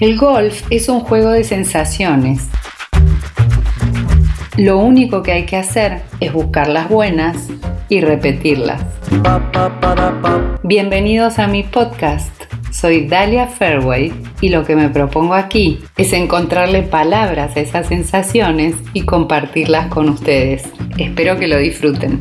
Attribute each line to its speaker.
Speaker 1: El golf es un juego de sensaciones. Lo único que hay que hacer es buscar las buenas y repetirlas. Bienvenidos a mi podcast. Soy Dalia Fairway y lo que me propongo aquí es encontrarle palabras a esas sensaciones y compartirlas con ustedes. Espero que lo disfruten.